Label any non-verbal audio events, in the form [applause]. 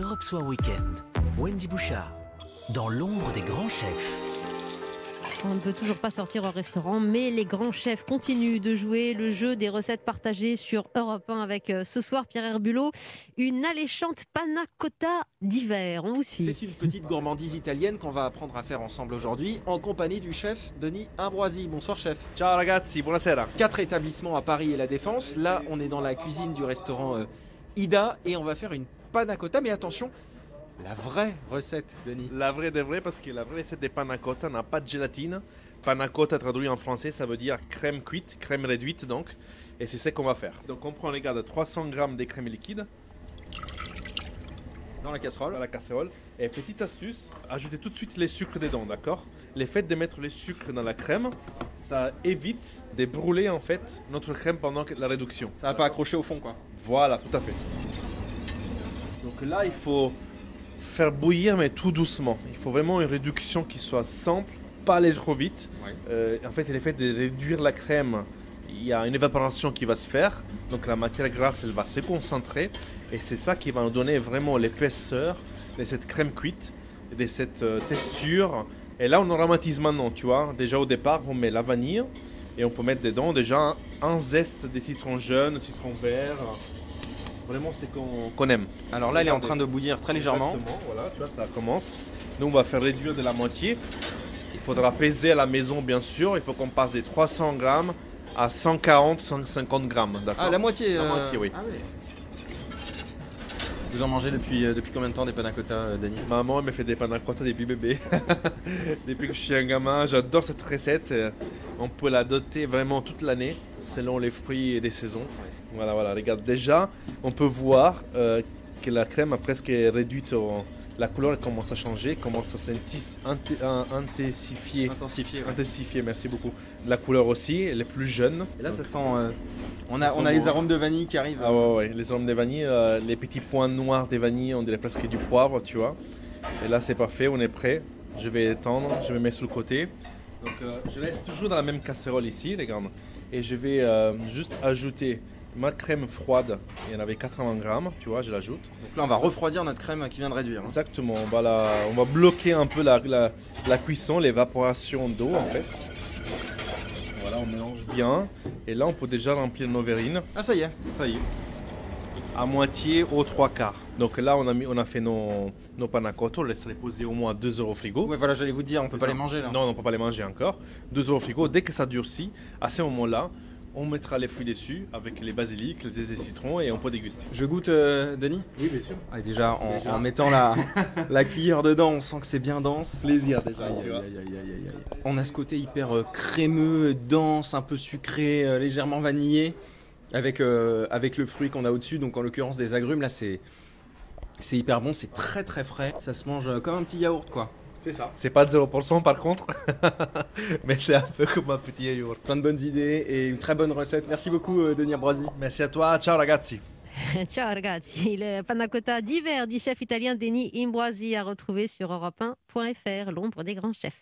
Europe Soir Weekend. Wendy Bouchard, dans l'ombre des grands chefs. On ne peut toujours pas sortir au restaurant, mais les grands chefs continuent de jouer le jeu des recettes partagées sur Europe 1 avec euh, ce soir Pierre Herbulot, une alléchante panna cotta d'hiver. On vous suit. C'est une petite gourmandise italienne qu'on va apprendre à faire ensemble aujourd'hui en compagnie du chef Denis Ambroisi. Bonsoir chef. Ciao ragazzi, buonasera. Quatre établissements à Paris et la Défense. Là, on est dans la cuisine du restaurant euh, Ida et on va faire une panna cotta. Mais attention, la vraie recette, Denis. La vraie de vraie, parce que la vraie recette des panna cotta n'a pas de gélatine. Panna cotta traduit en français, ça veut dire crème cuite, crème réduite donc. Et c'est ce qu'on va faire. Donc on prend les gars de 300 g de crème liquide Dans la casserole. dans la casserole. Et petite astuce, ajoutez tout de suite les sucres dedans, d'accord? Le fait de mettre les sucres dans la crème, ça évite de brûler en fait notre crème pendant la réduction. Ça va pas accrocher au fond quoi. Voilà, tout à fait. Là, il faut faire bouillir, mais tout doucement. Il faut vraiment une réduction qui soit simple, pas aller trop vite. Ouais. Euh, en fait, l'effet de réduire la crème, il y a une évaporation qui va se faire. Donc la matière grasse, elle va se concentrer. Et c'est ça qui va nous donner vraiment l'épaisseur de cette crème cuite, de cette euh, texture. Et là, on aromatise maintenant, tu vois. Déjà au départ, on met la vanille. Et on peut mettre dedans déjà un, un zeste de citron jaune, citron vert. Vraiment, c'est qu'on aime. Alors là, elle est en train de bouillir très légèrement. Exactement, voilà, tu vois, ça commence. Nous, on va faire réduire de la moitié. Il faudra peser à la maison, bien sûr. Il faut qu'on passe des 300 grammes à 140, 150 grammes. Ah, la moitié. La euh, moitié, oui. ah ouais. Vous en mangez depuis, euh, depuis combien de temps des panna cotta, euh, Denis Maman elle me fait des panna cotta depuis bébé. [laughs] depuis que je suis un gamin, j'adore cette recette. On peut la doter vraiment toute l'année, selon les fruits et les saisons. Voilà, voilà. Regarde, déjà, on peut voir euh, que la crème a presque réduite. au- La couleur elle commence à changer, commence à s'intensifier. Intensifié. ouais. Intensifier, merci beaucoup. La couleur aussi, elle est plus jeune. Et là, Donc, ça sent. euh, on a, on a les arômes de vanille qui arrivent. Ah ouais, ouais, les arômes des vanilles, euh, les petits points noirs des vanilles, on dirait presque du poivre, tu vois. Et là, c'est parfait, on est prêt. Je vais étendre, je me mets sur le côté. Donc, euh, je laisse toujours dans la même casserole ici, regarde. Et je vais euh, juste ajouter ma crème froide. Il y en avait 80 grammes, tu vois, je l'ajoute. Donc là, on va refroidir notre crème qui vient de réduire. hein. Exactement, on va, la- on va bloquer un peu la, la- la cuisson, l'évaporation d'eau en fait. Voilà, on mélange bien. Et là, on peut déjà remplir nos verrines. Ah, ça y est. Ça y est. À moitié aux trois quarts. Donc là, on a, mis, on a fait nos, nos panna cotta, on laisse les poser au moins 2 heures au frigo. Ouais, voilà, j'allais vous dire, on peut C'est pas ça. les manger là. Non, on ne peut pas les manger encore. 2 heures au frigo. Dès que ça durcit, à ce moment-là, on mettra les fruits dessus avec les basiliques, les zestes de citron et on peut déguster. Je goûte, euh, Denis? Oui, bien sûr. Ah, déjà, en, Déjà. en mettant la, [laughs] la cuillère dedans, on sent que c'est bien dense. Plaisir déjà. Aïe, tu aïe, vois. aïe, aïe, aïe, aïe. On a ce côté hyper euh, crémeux, dense, un peu sucré, euh, légèrement vanillé, avec, euh, avec le fruit qu'on a au-dessus, donc en l'occurrence des agrumes. Là, c'est c'est hyper bon, c'est très très frais. Ça se mange euh, comme un petit yaourt, quoi. C'est ça. C'est pas de 0% par contre, [laughs] mais c'est un peu comme un petit yaourt. Plein de bonnes idées et une très bonne recette. Merci beaucoup, euh, Denis Ambroisi. Merci à toi, ciao ragazzi. [laughs] Ciao ragazzi, le panna cotta d'hiver du chef italien Denis Imboisi à retrouver sur europe1.fr, l'ombre des grands chefs.